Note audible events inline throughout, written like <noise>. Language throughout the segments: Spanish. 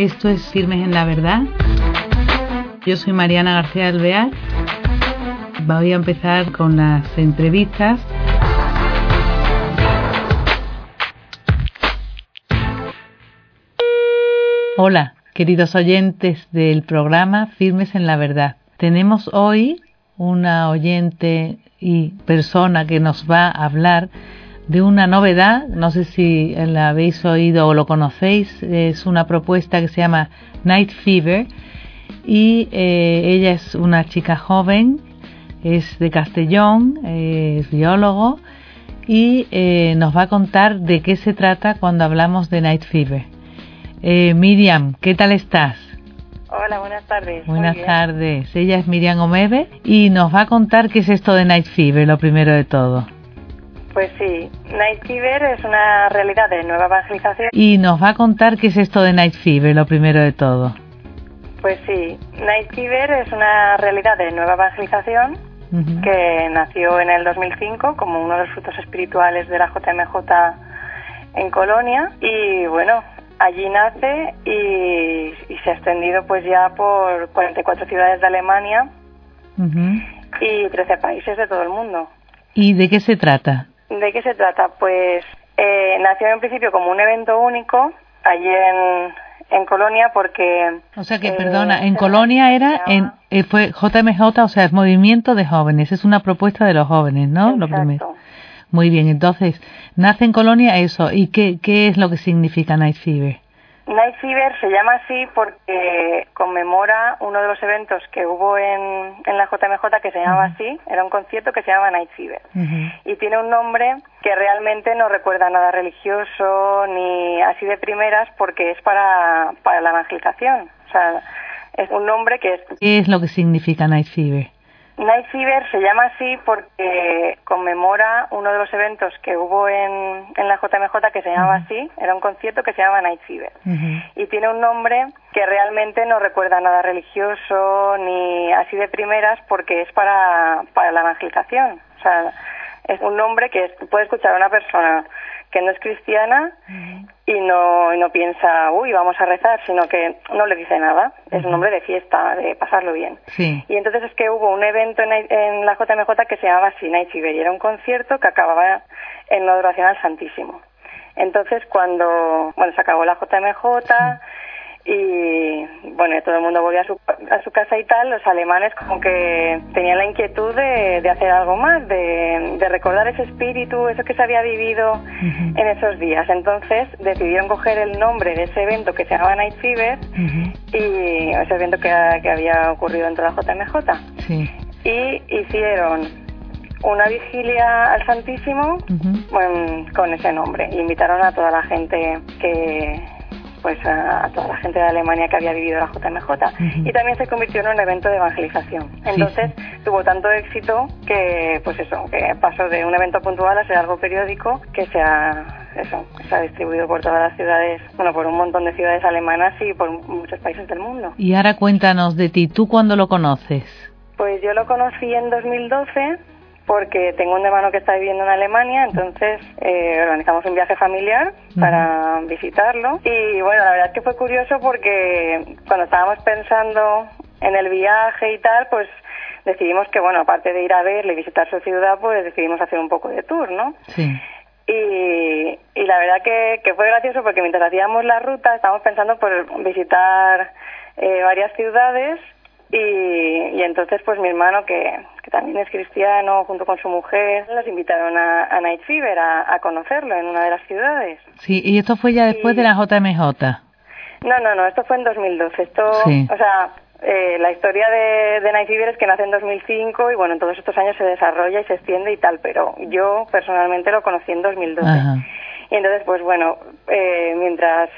Esto es Firmes en la Verdad. Yo soy Mariana García Alvear. Voy a empezar con las entrevistas. Hola, queridos oyentes del programa Firmes en la Verdad. Tenemos hoy una oyente y persona que nos va a hablar de una novedad, no sé si la habéis oído o lo conocéis, es una propuesta que se llama Night Fever y eh, ella es una chica joven, es de Castellón, es biólogo y eh, nos va a contar de qué se trata cuando hablamos de Night Fever. Eh, Miriam, ¿qué tal estás? Hola, buenas tardes. Buenas tardes. Ella es Miriam Omebe y nos va a contar qué es esto de Night Fever, lo primero de todo. Pues sí, Night Fever es una realidad de nueva evangelización. Y nos va a contar qué es esto de Night Fever, lo primero de todo. Pues sí, Night Fever es una realidad de nueva evangelización que nació en el 2005 como uno de los frutos espirituales de la JMJ en Colonia y bueno, allí nace y, se ha extendido pues ya por 44 ciudades de Alemania y 13 países de todo el mundo. ¿Y de qué se trata? ¿De qué se trata? Pues eh, nació en principio como un evento único allí en, en Colonia porque... O sea que, eh, perdona, en Colonia era, en, eh, fue JMJ, o sea, es Movimiento de Jóvenes, es una propuesta de los jóvenes, ¿no? Lo primero. Muy bien, entonces, nace en Colonia eso, ¿y qué, qué es lo que significa Night Fever? Night Fever se llama así porque conmemora uno de los eventos que hubo en, en la JMJ que se llamaba así, era un concierto que se llama Night Fever. Y tiene un nombre que realmente no recuerda nada religioso ni así de primeras porque es para, para la evangelización. O sea, es un nombre que es... ¿Qué es lo que significa Night Fever? Night Fever se llama así porque conmemora uno de los eventos que hubo en, en la JMJ que se llamaba así, era un concierto que se llama Night Fever. Y tiene un nombre que realmente no recuerda nada religioso ni así de primeras porque es para, para la evangelización. O sea, es un nombre que puede escuchar a una persona que no es cristiana y no, no piensa, uy, vamos a rezar, sino que no le dice nada. Es un nombre de fiesta, de pasarlo bien. Y entonces es que hubo un evento en, la JMJ que se llamaba Night Fever, y era un concierto que acababa en la adoración al Santísimo. Entonces cuando, bueno, se acabó la JMJ, y bueno, todo el mundo volvió a su, a su casa y tal, los alemanes como que tenían la inquietud de, de hacer algo más, de, de, recordar ese espíritu, eso que se había vivido en esos días. Entonces decidieron coger el nombre de ese evento que se llamaba Night Fever y ese evento que, que, había ocurrido en toda JMJ. Y hicieron una vigilia al Santísimo con ese nombre. Invitaron a toda la gente que pues a, toda la gente de Alemania que había vivido la JMJ y también se convirtió en un evento de evangelización. Entonces tuvo tanto éxito que pues eso, que pasó de un evento puntual a ser algo periódico que se ha eso, se ha distribuido por todas las ciudades, bueno, por un montón de ciudades alemanas y por muchos países del mundo. Y ahora cuéntanos de ti, ¿tú cuándo lo conoces? Pues yo lo conocí en 2012 porque tengo un hermano que está viviendo en Alemania, entonces eh, organizamos un viaje familiar para visitarlo. Y bueno, la verdad es que fue curioso porque cuando estábamos pensando en el viaje y tal, pues decidimos que, bueno, aparte de ir a verle y visitar su ciudad, pues decidimos hacer un poco de tour, ¿no? Sí. Y, y la verdad que, que fue gracioso porque mientras hacíamos la ruta estábamos pensando por visitar eh, varias ciudades y, y, entonces, pues mi hermano, que, que, también es cristiano, junto con su mujer, los invitaron a, a Night Fever a, a, conocerlo en una de las ciudades. Sí, y esto fue ya después de la JMJ. No, no, no, esto fue en 2012. Esto, o sea, eh, la historia de, de Night Fever es que nace en 2005 y bueno, en todos estos años se desarrolla y se extiende y tal, pero yo personalmente lo conocí en 2012. Ajá. Y entonces, pues bueno, eh, mientras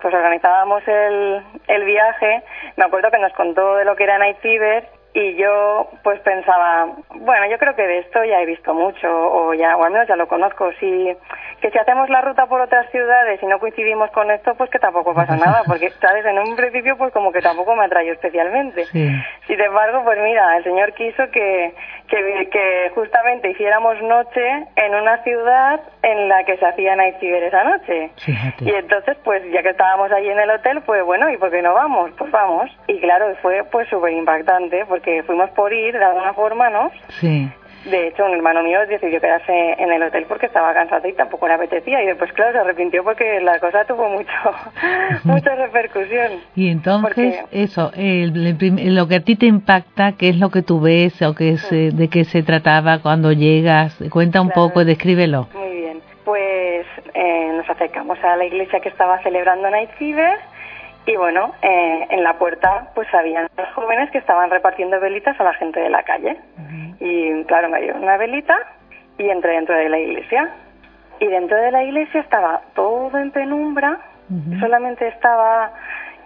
pues organizábamos el, el viaje, me acuerdo que nos contó de lo que era Night Fever y yo pues pensaba, bueno, yo creo que de esto ya he visto mucho o ya o al menos ya lo conozco, sí que si hacemos la ruta por otras ciudades y no coincidimos con esto, pues que tampoco pasa <laughs> nada, porque, ¿sabes? En un principio, pues como que tampoco me atrae especialmente. Sin embargo, pues mira, el Señor quiso que, que, que, justamente hiciéramos noche en una ciudad en la que se hacía Night Fever esa noche. Y entonces, pues ya que estábamos allí en el hotel, pues bueno, ¿y por qué no vamos? Pues vamos. Y claro, fue pues súper impactante, porque fuimos por ir de alguna forma, ¿no? Sí. De hecho, un hermano mío decidió quedarse en el hotel porque estaba cansado y tampoco le apetecía. Y después, claro, se arrepintió porque la cosa tuvo mucho <laughs> mucha repercusión. Y entonces, eso, lo que a ti te impacta, ¿qué es lo que tú ves o qué es, eh, de qué se trataba cuando llegas? Cuenta un poco, descríbelo. Muy bien. Pues eh, nos acercamos a la iglesia que estaba celebrando Night Fever y bueno, eh, en la puerta pues habían dos jóvenes que estaban repartiendo velitas a la gente de la calle. Y claro, me dio una velita y entré dentro de la iglesia. Y dentro de la iglesia estaba todo en penumbra, solamente estaba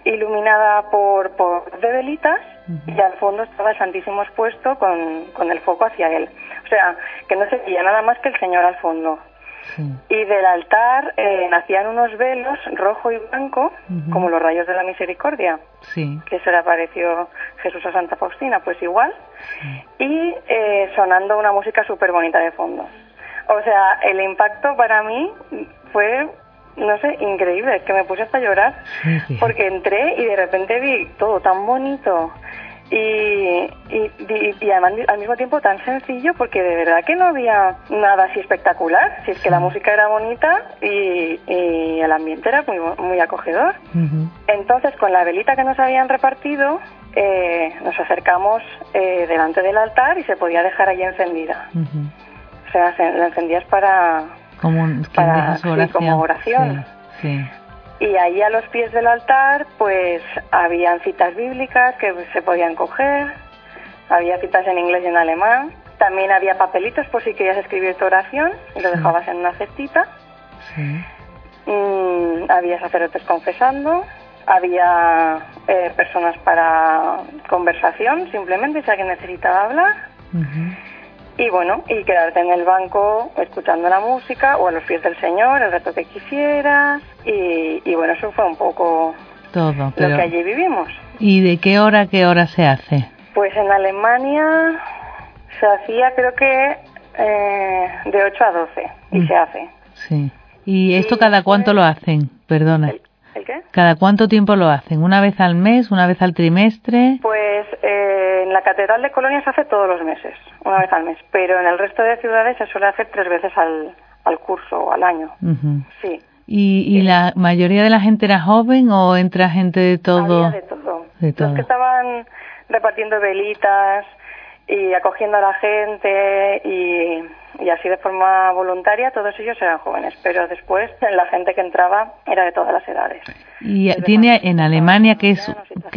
iluminada por, por de velitas y al fondo estaba el Santísimo expuesto con, con el foco hacia él. O sea, que no se veía nada más que el Señor al fondo. Y del altar eh, nacían unos velos rojo y blanco, como los rayos de la misericordia, que se le apareció Jesús a Santa Faustina, pues igual, y eh, sonando una música súper bonita de fondo. O sea, el impacto para mí fue no sé, increíble, es que me puse hasta llorar, porque entré y de repente vi todo tan bonito, y, y, además al mismo tiempo tan sencillo porque de verdad que no había nada así espectacular, si es que la música era bonita y, el ambiente era muy, muy acogedor. Entonces con la velita que nos habían repartido eh, nos acercamos eh, delante del altar y se podía dejar allí encendida. O sea, la encendías para, como, para como oración. sí. Y ahí a los pies del altar, pues habían citas bíblicas que se podían coger, había citas en inglés y en alemán, también había papelitos por si querías escribir tu oración y lo dejabas en una cestita. Mm, había sacerdotes confesando, había eh, personas para conversación, simplemente si alguien necesitaba hablar. Y bueno, y quedarte en el banco escuchando la música o a los pies del Señor, el reto que quisieras. Y, bueno, eso fue un poco todo lo que allí vivimos. ¿Y de qué hora a qué hora se hace? Pues en Alemania se hacía creo que eh, de 8 a 12 y mm. se hace. Sí. ¿Y esto cada cuánto lo hacen? Perdona. ¿El, qué? ¿Cada cuánto tiempo lo hacen? ¿Una vez al mes? ¿Una vez al trimestre? Pues eh, en la Catedral de Colonia se hace todos los meses, una vez al mes, pero en el resto de ciudades se suele hacer tres veces al, al curso o al año. Sí. ¿Y, ¿Y, la mayoría de la gente era joven o entra gente de todo? Había de todo. De todo. Los que estaban repartiendo velitas y acogiendo a la gente y y así de forma voluntaria todos ellos eran jóvenes, pero después la gente que entraba era de todas las edades. Y tiene en Alemania que es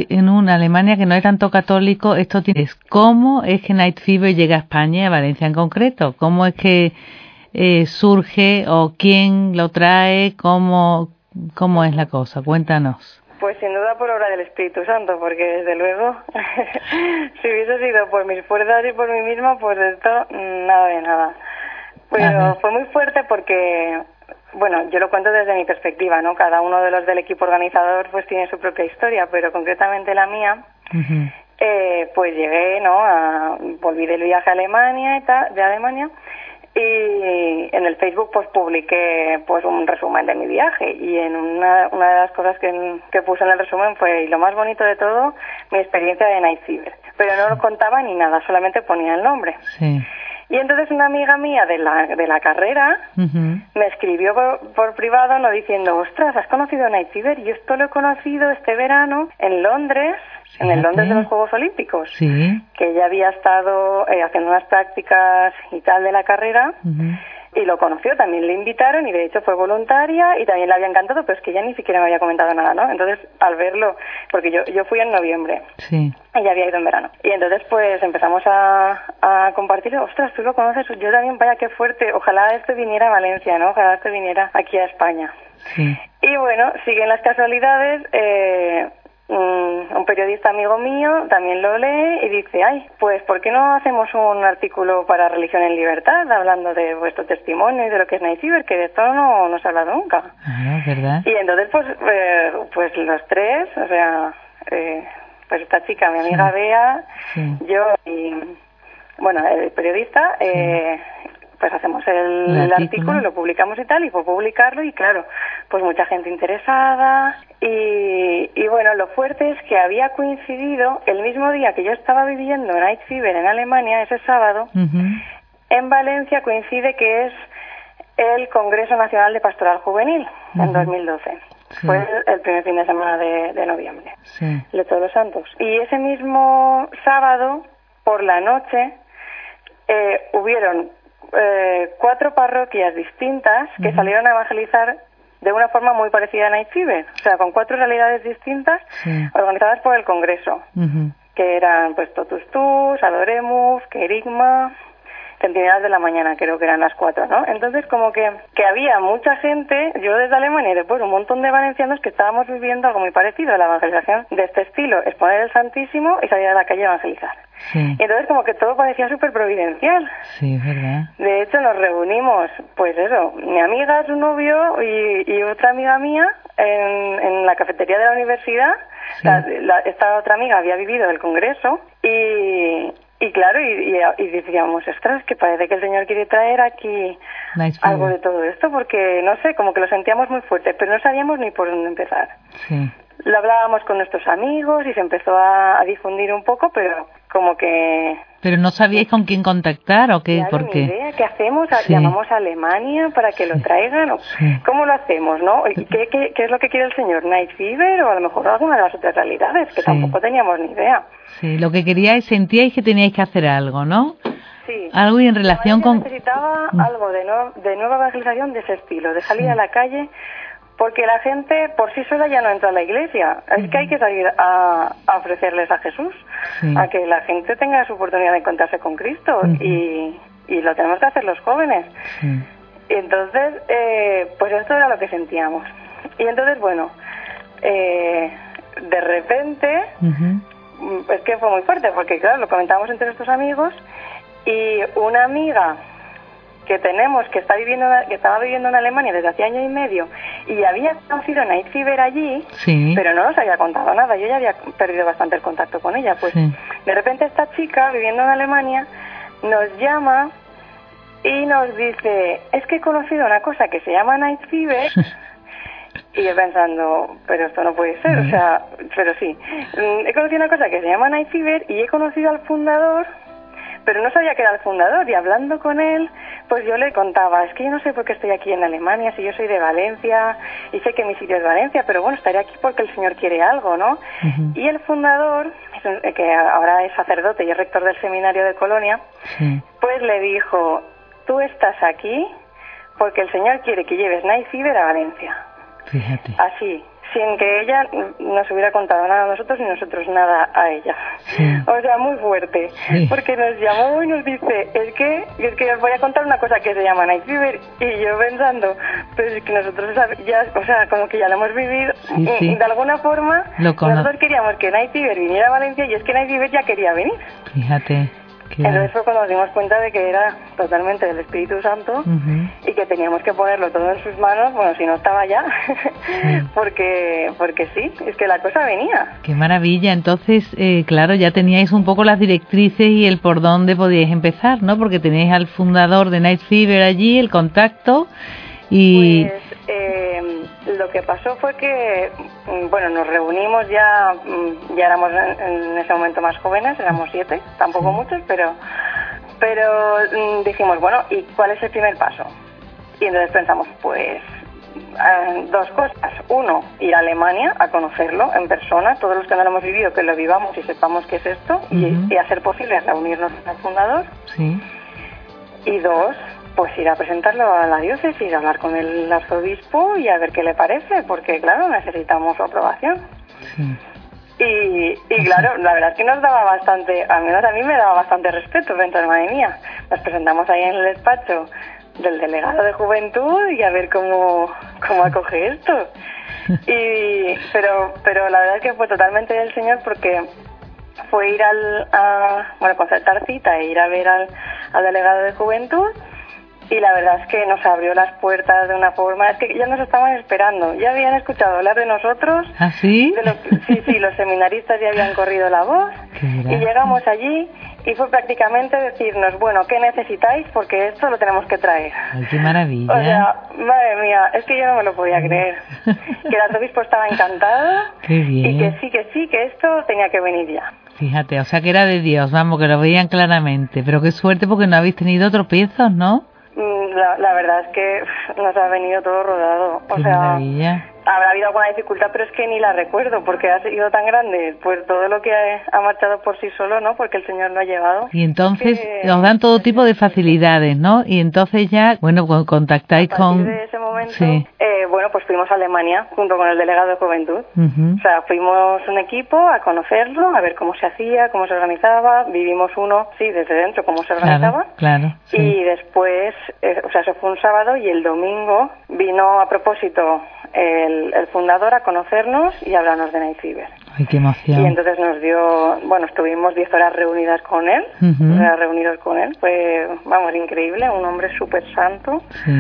en una Alemania que no es tanto católico, esto tiene cómo es que Night Fever llega a España a Valencia en concreto, cómo es que eh, surge o quién lo trae, cómo cómo es la cosa, cuéntanos. Pues sin duda por obra del Espíritu Santo, porque desde luego, <laughs> si hubiese sido por mis fuerzas y por mí misma, pues esto nada de nada. Pero fue muy fuerte porque, bueno, yo lo cuento desde mi perspectiva, ¿no? Cada uno de los del equipo organizador pues tiene su propia historia, pero concretamente la mía, eh, pues llegué, ¿no? A, volví del viaje a Alemania y tal, de Alemania y en el Facebook pues publiqué pues un resumen de mi viaje. Y en una, una de las cosas que, que puse en el resumen fue y lo más bonito de todo mi experiencia de Night Fever pero no lo contaba ni nada solamente ponía el nombre. Y entonces una amiga mía de la, de la carrera me escribió por, privado no diciendo ostras has conocido Night Fever y esto lo he conocido este verano en Londres en el Londres de los Juegos Olímpicos, que ella había estado eh, haciendo unas prácticas y tal de la carrera. Y lo conoció, también le invitaron y de hecho fue voluntaria y también le había encantado, pero es que ella ni siquiera me había comentado nada, ¿no? Entonces, al verlo, porque yo, yo fui en noviembre, sí. ella había ido en verano. Y entonces, pues empezamos a, a compartir, ostras, tú lo conoces, yo también, vaya, qué fuerte, ojalá esto viniera a Valencia, ¿no? Ojalá esto viniera aquí a España. Sí. Y bueno, siguen las casualidades, eh, mm, un periodista amigo mío también lo lee y dice, ay, pues ¿por qué no hacemos un artículo para Religión en Libertad hablando de vuestro testimonio y de lo que es Night que de esto no, no se ha hablado nunca? Ah, ¿verdad? Y entonces, pues, eh, pues los tres, o sea, eh, pues esta chica, mi amiga Bea, yo y, bueno, el periodista, eh, pues hacemos el, artículo. lo publicamos y tal, y por publicarlo, y claro, pues mucha gente interesada. Y, y bueno, lo fuerte es que había coincidido el mismo día que yo estaba viviendo Night Fever en Alemania, ese sábado, en Valencia coincide que es el Congreso Nacional de Pastoral Juvenil en 2012. Fue el, primer fin de semana de, noviembre, de Todos los Santos. Y ese mismo sábado, por la noche, eh, hubieron eh, cuatro parroquias distintas que salieron a evangelizar de una forma muy parecida a Night Fever, o sea, con cuatro realidades distintas organizadas por el Congreso, que eran pues Totus Tus, Adoremus, Kerigma, Centinela de la mañana, creo que eran las cuatro, ¿no? Entonces, como que, que había mucha gente, yo desde Alemania y después un montón de valencianos que estábamos viviendo algo muy parecido a la evangelización de este estilo, exponer el Santísimo y salir a la calle a evangelizar. Y entonces como que todo parecía súper providencial. Sí, verdad. De hecho nos reunimos, pues eso, mi amiga, su novio y, otra amiga mía en, en la cafetería de la universidad. esta otra amiga había vivido el congreso y, y claro, y, y, decíamos, ostras, que parece que el Señor quiere traer aquí algo de todo esto, porque no sé, como que lo sentíamos muy fuerte, pero no sabíamos ni por dónde empezar. Sí. Lo hablábamos con nuestros amigos y se empezó a, difundir un poco, pero como que... Pero no sabíais con quién contactar o qué, por qué. idea, ¿qué hacemos? ¿Llamamos a Alemania para que lo traigan? ¿O ¿Cómo lo hacemos, no? ¿Qué, qué, qué es lo que quiere el señor? ¿Night Fever o a lo mejor alguna de las otras realidades? Que tampoco teníamos ni idea. Sí, lo que queríais, sentíais que teníais que hacer algo, ¿no? Sí. Algo y en relación con... Necesitaba mm. algo de, de nueva evangelización de ese estilo, de salir a la calle porque la gente por sí sola ya no entra a la iglesia. Es que hay que salir a, ofrecerles a Jesús, a que la gente tenga su oportunidad de encontrarse con Cristo y, y, lo tenemos que hacer los jóvenes. Y entonces, eh, pues esto era lo que sentíamos. Y entonces, bueno, eh, de repente, es que fue muy fuerte, porque claro, lo comentamos entre nuestros amigos y una amiga que tenemos que está viviendo que estaba viviendo en Alemania desde hace año y medio y había conocido a Night Fever allí pero no nos había contado nada yo ya había perdido bastante el contacto con ella pues de repente esta chica viviendo en Alemania nos llama y nos dice es que he conocido una cosa que se llama Night Fever <laughs> y yo pensando pero esto no puede ser o sea pero sí. Mm, he conocido una cosa que se llama Night Fever y he conocido al fundador pero no sabía que era el fundador y hablando con él, pues yo le contaba, es que yo no sé por qué estoy aquí en Alemania, si yo soy de Valencia y sé que mi sitio es Valencia, pero bueno, estaré aquí porque el Señor quiere algo, ¿no? Y el fundador, que ahora es sacerdote y es rector del seminario de Colonia, pues le dijo, tú estás aquí porque el Señor quiere que lleves Night Fever a Valencia. Fíjate. Así, sin que ella nos hubiera contado nada a nosotros y nosotros nada a ella. O sea, muy fuerte. Porque nos llamó y nos dice, es que, es que os voy a contar una cosa que se llama Night Fever. Y yo pensando, pues es que nosotros ya, o sea, como que ya lo hemos vivido. y de alguna forma, nosotros queríamos que Night Fever viniera a Valencia y es que Night Fever ya quería venir. Fíjate. Entonces fue cuando nos dimos cuenta de que era totalmente del Espíritu Santo y que teníamos que ponerlo todo en sus manos, bueno, si no estaba ya, <laughs> porque, porque sí, es que la cosa venía. Qué maravilla, entonces, eh, claro, ya teníais un poco las directrices y el por dónde podíais empezar, ¿no? Porque tenéis al fundador de Night Fever allí, el contacto y... Pues, eh, lo que pasó fue que, mm, bueno, nos reunimos ya, mm, ya éramos en, ese momento más jóvenes, éramos siete, tampoco muchos, pero, pero mm, dijimos, bueno, ¿y cuál es el primer paso? Y entonces pensamos, pues eh, dos cosas. Uno, ir a Alemania a conocerlo en persona, todos los que no lo hemos vivido, que lo vivamos y sepamos qué es esto, y, y, a ser posible reunirnos con el fundador. Sí. Y dos, pues ir a presentarlo a la diócesis, hablar con el arzobispo y a ver qué le parece, porque claro, necesitamos su aprobación. Y, y claro, la verdad es que nos daba bastante, al menos a mí me daba bastante respeto, dentro de madre mía. Nos presentamos ahí en el despacho del delegado de juventud y a ver cómo, cómo acoge esto. <laughs> Y, pero, pero la verdad es que fue totalmente del Señor porque fue ir al, a, bueno, concertar cita e ir a ver al, al delegado de juventud y la verdad es que nos abrió las puertas de una forma, es que ya nos estaban esperando, ya habían escuchado hablar de nosotros. ¿Ah, sí? sí, sí, los seminaristas ya habían corrido la voz y llegamos allí y fue prácticamente decirnos, bueno, ¿qué necesitáis? Porque esto lo tenemos que traer. Ay, qué maravilla. O sea, madre mía, es que yo no me lo podía creer. <laughs> que el arzobispo estaba encantado qué bien. y que sí, que sí, que esto tenía que venir ya. Fíjate, o sea que era de Dios, vamos, que lo veían claramente. Pero qué suerte porque no habéis tenido tropiezos, ¿no? Mm, la, la verdad es que nos ha venido todo rodado. O sea, habrá habido alguna dificultad, pero es que ni la recuerdo porque ha sido tan grande, pues todo lo que ha, marchado por sí solo, ¿no? Porque el Señor lo ha llevado. Y entonces nos dan todo tipo de facilidades, ¿no? Y entonces ya, bueno, contactáis con... De ese momento, eh, bueno, pues fuimos a Alemania junto con el delegado de juventud. O sea, fuimos un equipo a conocerlo, a ver cómo se hacía, cómo se organizaba. Vivimos uno, sí, desde dentro, cómo se organizaba. Claro, Y después, eh, o sea, eso fue un sábado y el domingo vino a propósito el, el, fundador a conocernos y hablarnos de Night Fever. Ay, qué emoción. Y entonces nos dio, bueno, estuvimos 10 horas reunidas con él, reunidos con él. Fue, vamos, increíble, un hombre súper santo. Sí.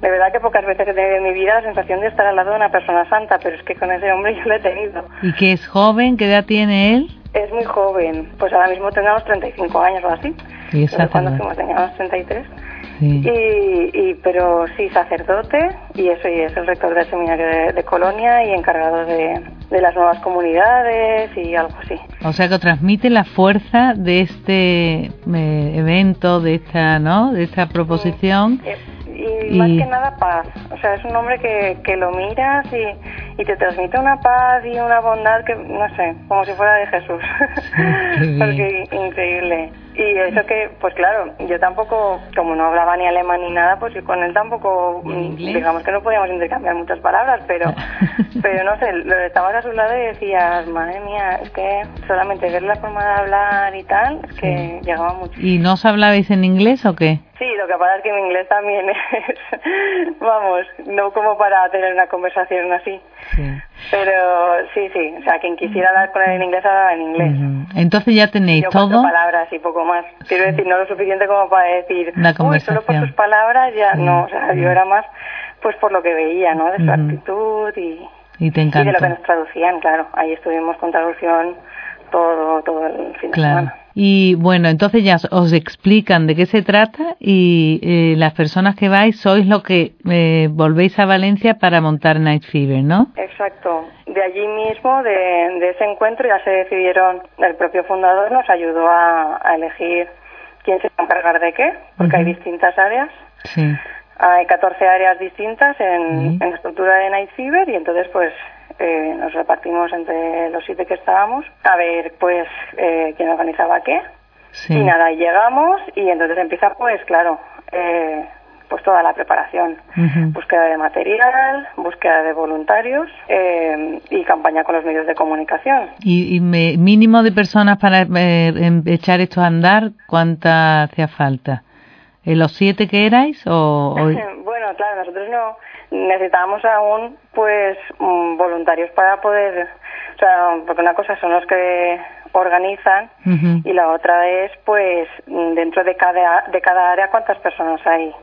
De verdad que pocas veces he tenido en mi vida la sensación de estar al lado de una persona santa, pero es que con ese hombre yo lo he tenido. ¿Y que es joven? ¿Qué edad tiene él? Es muy joven, pues ahora mismo tengamos 35 años o así. ¿Y cuando fuimos teníamos 33. Y, y, pero sí, sacerdote, y eso, y es el rector del seminario de, Colonia y encargado de, de, las nuevas comunidades y algo así. O sea que transmite la fuerza de este eh, evento, de esta, ¿no? De esta proposición. Y, más que nada paz. O sea, es un hombre que, que lo miras y, y te transmite una paz y una bondad que, no sé, como si fuera de Jesús. <laughs> Porque increíble. Y eso que, pues claro, yo tampoco, como no hablaba ni alemán ni nada, pues con él tampoco, digamos que no podíamos intercambiar muchas palabras, pero, <laughs> pero no sé, lo estabas a su lado y decías, madre mía, es que solamente ver la forma de hablar y tal, es que llegaba mucho. ¿Y no os hablabais en inglés o qué? Sí, lo que pasa es que mi inglés también es, <laughs> vamos, no como para tener una conversación así. Pero sí, sí, o sea, quien quisiera hablar con él en inglés, hablaba en inglés. Entonces ya tenéis Yo todo. palabras y poco más. Quiero decir, no lo suficiente como para decir, la Uy, solo por tus palabras ya, no, o sea, yo era más pues por lo que veía, ¿no? De su actitud y, y, te y de lo que nos traducían, claro. Ahí estuvimos con traducción todo, todo el fin de semana. Y bueno, entonces ya os explican de qué se trata y eh, las personas que vais sois lo que eh, volvéis a Valencia para montar Night Fever, ¿no? Exacto. De allí mismo, de, de ese encuentro, ya se decidieron, el propio fundador nos ayudó a, a elegir quién se va a encargar de qué, porque hay distintas áreas. Sí. Hay 14 áreas distintas en, en la estructura de Night Fever y entonces pues eh, nos repartimos entre los siete que estábamos a ver pues eh, quién organizaba qué sí. y nada llegamos y entonces empieza pues claro eh, pues toda la preparación búsqueda de material búsqueda de voluntarios eh, y campaña con los medios de comunicación ¿Y, y me- mínimo de personas para eh, em- echar esto a andar? ¿Cuánta hacía falta? ¿En los siete que erais o...? o- <laughs> bueno claro nosotros no. Necesitábamos aún pues mm, voluntarios para poder o sea porque una cosa son los que organizan y la otra es pues dentro de cada de cada área cuántas personas hay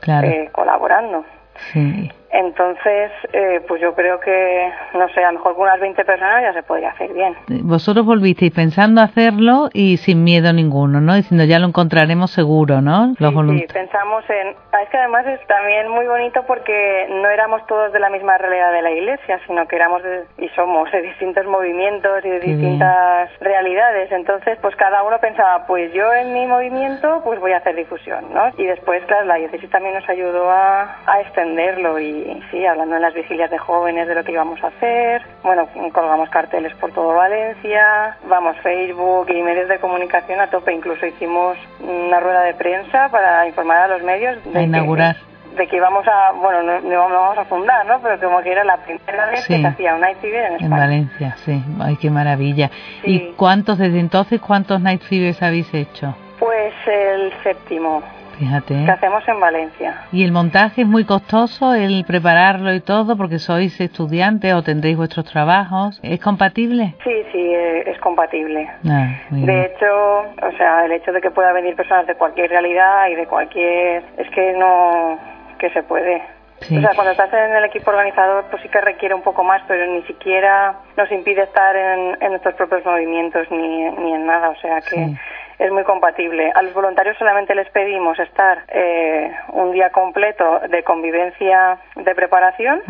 Claro, eh, colaborando. Sí. Entonces eh, pues yo creo que no sé a lo mejor con unas 20 personas ya se podría hacer bien Vosotros volvisteis pensando hacerlo y sin miedo ninguno, ¿no? Diciendo ya lo encontraremos seguro, ¿no? Los Sí, sí, pensamos en... ah, Es que además es también muy bonito porque no éramos todos de la misma realidad de la iglesia, sino que éramos de- y somos de distintos movimientos y de Qué bien. distintas realidades. Entonces, pues cada uno pensaba, pues yo en mi movimiento pues voy a hacer difusión, ¿no? Y después, claro, la diócesis también nos ayudó a, a extenderlo y sí, hablando en las vigilias de jóvenes de lo que íbamos a hacer. Bueno, colgamos carteles por todo Valencia, vamos, Facebook y medios de comunicación a tope. Incluso hicimos una rueda de prensa para informar a los medios de inaugurar. Que, de que íbamos a, bueno, no, no vamos a fundar, ¿no? Pero como que era la primera vez Sí. que se hacía una Night Fever en En España. Valencia, sí. Ay, qué maravilla. Sí. ¿Y cuántos, desde entonces, cuántos Night Fevers habéis hecho? Pues el séptimo. Fíjate. que hacemos en Valencia. ¿Y el montaje es muy costoso, el prepararlo y todo, porque sois estudiantes o tendréis vuestros trabajos? ¿Es compatible? Sí, sí, eh, es compatible. Ah, muy bien. De hecho, o sea, el hecho de que pueda venir personas de cualquier realidad y de cualquier... Es que no... que se puede. Sí. O sea, cuando estás en el equipo organizador, pues sí que requiere un poco más, pero ni siquiera nos impide estar en, en nuestros propios movimientos ni, ni en nada. O sea que Sí. Es muy compatible. A los voluntarios solamente les pedimos estar eh, un día completo de convivencia de preparación,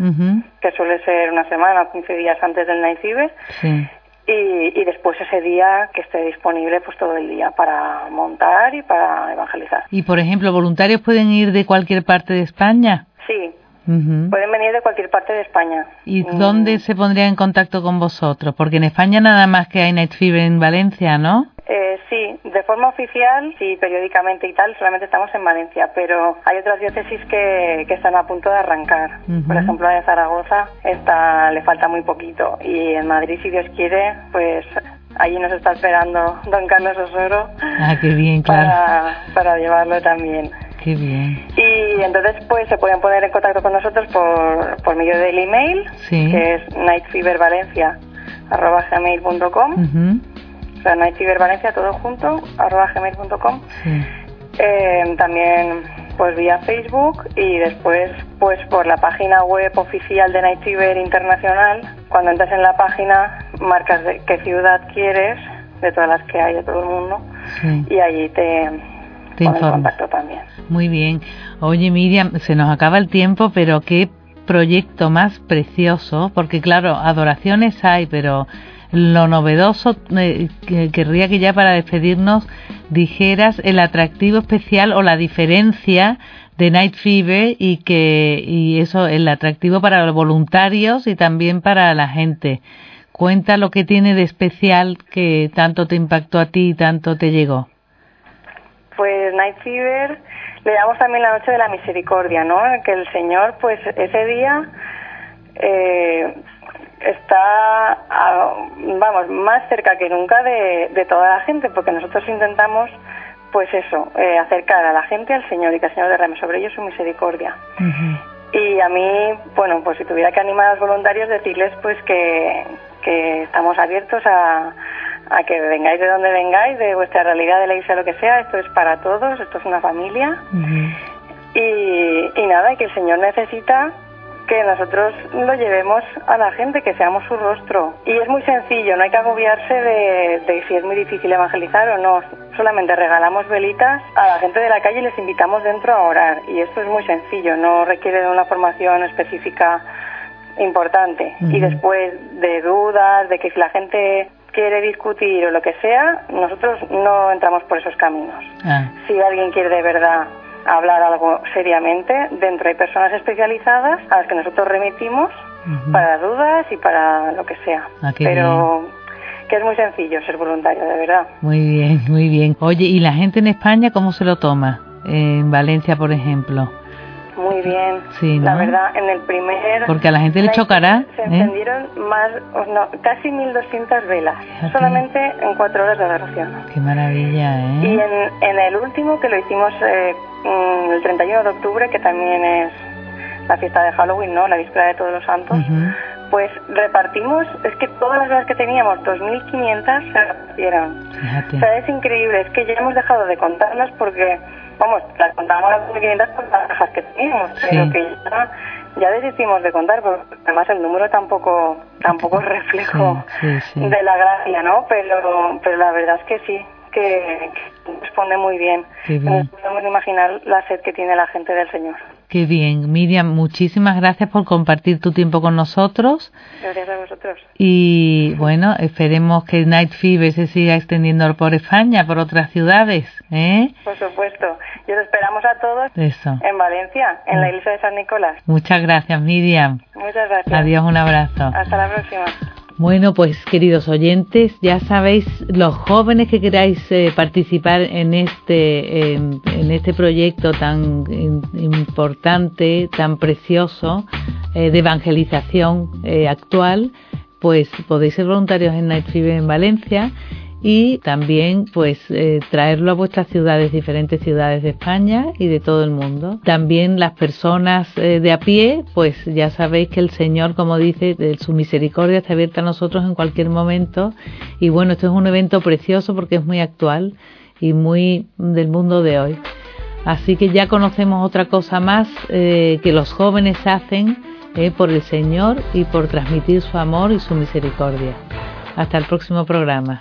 que suele ser una semana o 15 días antes del Sí. y, y después ese día que esté disponible pues todo el día para montar y para evangelizar. Y, por ejemplo, ¿voluntarios pueden ir de cualquier parte de España? Sí, Pueden venir de cualquier parte de España. ¿Y Mm, dónde se pondría en contacto con vosotros? Porque en España nada más que hay Night Fever en Valencia, ¿no? Eh, sí, de forma oficial, sí, periódicamente y tal, solamente estamos en Valencia, pero hay otras diócesis que, que están a punto de arrancar. Por ejemplo, de Zaragoza está, le falta muy poquito y en Madrid, si Dios quiere, pues allí nos está esperando don Carlos Osoro Ah, qué bien, claro. para, para llevarlo también. Qué bien. Y entonces pues se pueden poner en contacto con nosotros por, por medio del email, Sí. que es nightfevervalencia.gmail.com Ujú, o sea, nightfevervalencia todo junto, arroba gmail.com. Sí. Eh, también pues vía Facebook y después pues por la página web oficial de Night Fever Internacional. Cuando entras en la página marcas de qué ciudad quieres, de todas las que hay de todo el mundo, Sí. y allí te, Te también. Muy bien. Oye, Miriam, se nos acaba el tiempo, pero qué proyecto más precioso, porque claro, adoraciones hay, pero lo novedoso, eh, que querría que ya para despedirnos dijeras el atractivo especial o la diferencia de Night Fever y que y eso el atractivo para los voluntarios y también para la gente. Cuenta lo que tiene de especial que tanto te impactó a ti y tanto te llegó. Pues Night Fever le damos también la noche de la misericordia, ¿no? Que el Señor, pues ese día eh, está, a- vamos, más cerca que nunca de, de toda la gente, porque nosotros intentamos, pues eso, eh, acercar a la gente al Señor y que el Señor derrame sobre ellos su misericordia. Y a mí, bueno, pues si tuviera que animar a los voluntarios, decirles pues que, que estamos abiertos a, a que vengáis de donde vengáis, de vuestra realidad, de la iglesia, lo que sea, esto es para todos, esto es una familia. Y, y nada, que el Señor necesita que nosotros lo llevemos a la gente, que seamos su rostro. Y es muy sencillo, no hay que agobiarse de, de si es muy difícil evangelizar o no. Solamente regalamos velitas a la gente de la calle y les invitamos dentro a orar. Y esto es muy sencillo, no requiere de una formación específica importante. Y después de dudas, de que si la gente quiere discutir o lo que sea, nosotros no entramos por esos caminos Ah, si alguien quiere de verdad hablar algo seriamente, dentro hay personas especializadas a las que nosotros remitimos Ujú. para dudas y para lo que sea. Ah, Pero que es muy sencillo ser voluntario, de verdad. muy bien, muy bien. Oye, ¿y la gente en España cómo se lo toma? En Valencia, por ejemplo. Muy bien. Sí, La verdad, en el primer... Porque a la gente le chocará, Se ¿eh? encendieron más, o no, casi 1.200 velas, Fíjate. solamente en cuatro horas de adoración. Qué maravilla, Y ¿eh? en, en el último, que lo hicimos eh, mm, el 31 de octubre, que también es la fiesta de Halloween, ¿no? La víspera de Todos los Santos, pues repartimos, es que todas las velas que teníamos, 2.500, se repartieron. O Fíjate. sea, es increíble, es que ya hemos dejado de contarlas porque, vamos, las contábamos las 2.500 por las cajas que teníamos, pero que ya, ya desistimos de contar, porque además el número tampoco tampoco es reflejo Sí, sí, sí. de la gracia, ¿no? Pero, pero la verdad es que sí, que, que responde muy bien. Bien. Nos podemos imaginar la sed que tiene la gente del Señor. Qué bien. Miriam, muchísimas gracias por compartir tu tiempo con nosotros. Gracias a vosotros. Y bueno, esperemos que Night Fever se siga extendiendo por España, por otras ciudades, ¿eh? Por supuesto. Y os esperamos a todos Eso. en Valencia, en la iglesia de San Nicolás. Muchas gracias, Miriam. Muchas gracias. Adiós, un abrazo. Hasta la próxima. Bueno, pues queridos oyentes, ya sabéis, los jóvenes que queráis eh, participar en este, en, en este proyecto tan importante, tan precioso eh, de evangelización eh, actual, pues podéis ser voluntarios en Night Fever en Valencia y también pues eh, traerlo a vuestras ciudades, diferentes ciudades de España y de todo el mundo. También las personas eh, de a pie, pues ya sabéis que el Señor, como dice, su misericordia está abierta a nosotros en cualquier momento y bueno, esto es un evento precioso porque es muy actual y muy del mundo de hoy. Así que ya conocemos otra cosa más eh, que los jóvenes hacen por el Señor y por transmitir su amor y su misericordia. Hasta el próximo programa.